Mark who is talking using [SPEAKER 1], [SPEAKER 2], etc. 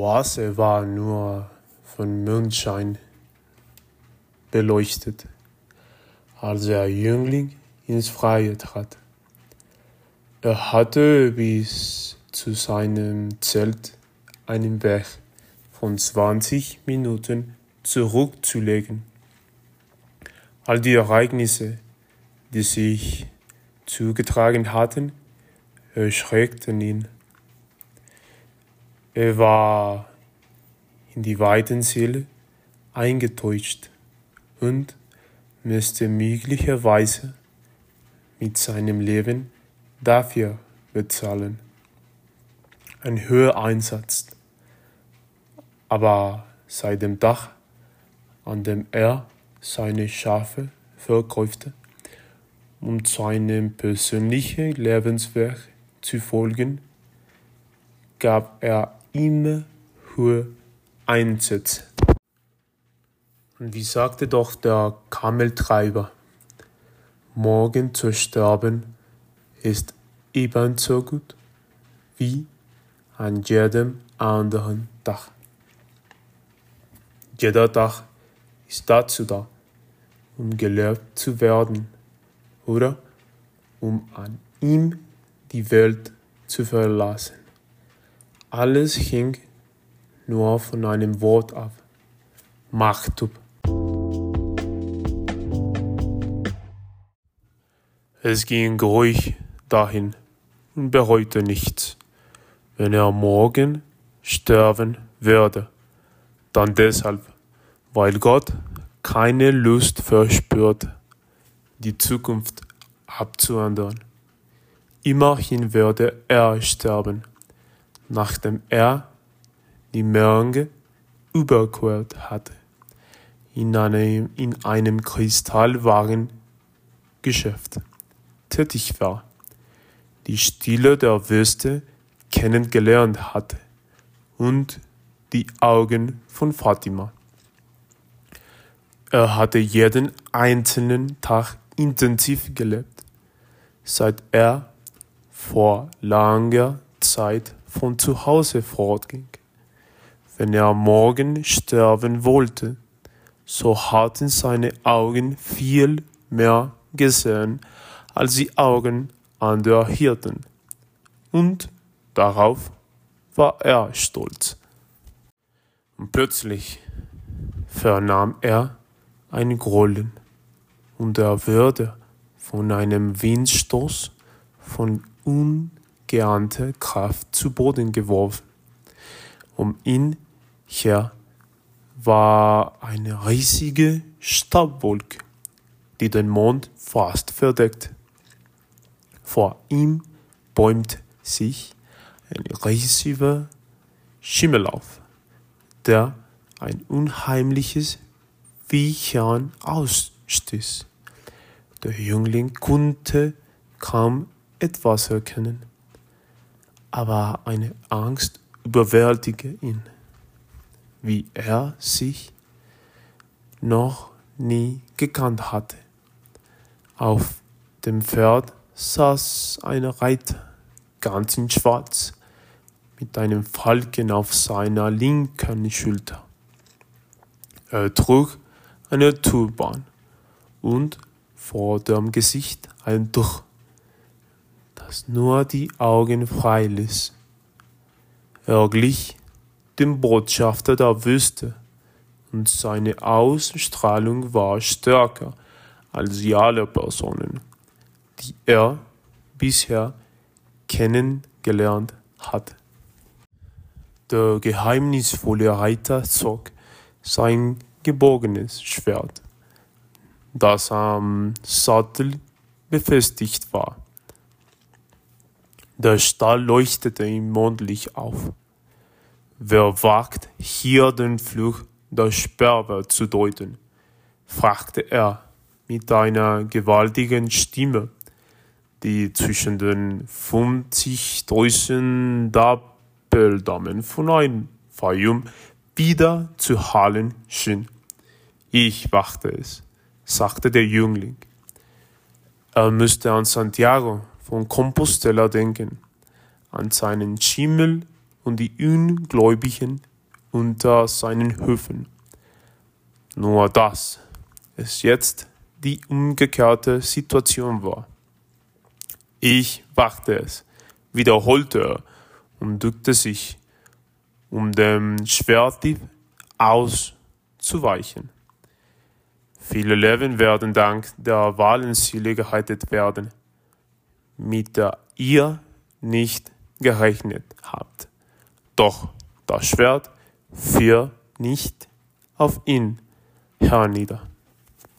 [SPEAKER 1] Oase war nur von Mondschein beleuchtet, als der Jüngling ins Freie trat. Er hatte bis zu seinem Zelt einen Weg von 20 Minuten zurückzulegen. All die Ereignisse, die sich zugetragen hatten, erschreckten ihn. Er war in die weiten Seele eingetäuscht und müsste möglicherweise mit seinem Leben dafür bezahlen. Ein höherer Einsatz. Aber seit dem Tag, an dem er seine Schafe verkaufte, um seinem persönlichen Lebenswerk zu folgen, gab er immer höhere Einsätze. Und wie sagte doch der Kameltreiber, morgen zu sterben ist ebenso gut wie an jedem anderen Tag. Jeder Tag ist dazu da, um gelebt zu werden oder um an ihm die Welt zu verlassen. Alles hing nur von einem Wort ab. Machtub. Es ging ruhig dahin und bereute nichts. Wenn er morgen sterben würde, dann deshalb, weil Gott keine Lust verspürt, die Zukunft abzuändern. Immerhin würde er sterben, nachdem er die Menge überquert hatte, in einem, in einem Kristallwarengeschäft tätig war, die Stille der Wüste kennengelernt hatte und die Augen von Fatima. Er hatte jeden einzelnen Tag intensiv gelebt, seit er vor langer Zeit von zu Hause fortging. Wenn er morgen sterben wollte, so hatten seine Augen viel mehr gesehen als die Augen anderer Hirten. Und darauf war er stolz. Und plötzlich vernahm er ein Grollen, und er wurde von einem Windstoß von ungeahnter Kraft zu Boden geworfen. Um ihn her war eine riesige Staubwolke, die den Mond fast verdeckt. Vor ihm bäumt sich ein riesiger Schimmel auf, der ein unheimliches Wiechern ausstieß. Der Jüngling konnte kaum etwas erkennen, aber eine Angst überwältigte ihn, wie er sich noch nie gekannt hatte. Auf dem Pferd saß ein Reiter, ganz in Schwarz, mit einem Falken auf seiner linken Schulter. Er trug eine Turban und vor dem Gesicht ein Tuch, das nur die Augen frei ließ. Er glich dem Botschafter der Wüste, und seine Ausstrahlung war stärker als die aller Personen, die er bisher kennengelernt hatte. Der geheimnisvolle Reiter zog sein gebogenes Schwert, das am Sattel befestigt war. Der Stall leuchtete ihm mondlich auf. Wer wagt, hier den Fluch der Sperber zu deuten? fragte er mit einer gewaltigen Stimme, die zwischen den 50.000 Dappeldamen von einem Fayum wieder zu hallen schien. Ich wachte es, sagte der Jüngling. Er müsste an Santiago von Compostela denken, an seinen Schimmel und die Ungläubigen, unter seinen Höfen. Nur dass es jetzt die umgekehrte Situation war. Ich wagte es, wiederholte er und drückte sich, um dem Schwertdieb auszuweichen. Viele Leben werden dank der Wahlensziele gerettet werden, mit der ihr nicht gerechnet habt. Doch das Schwert führt nicht auf ihn hernieder.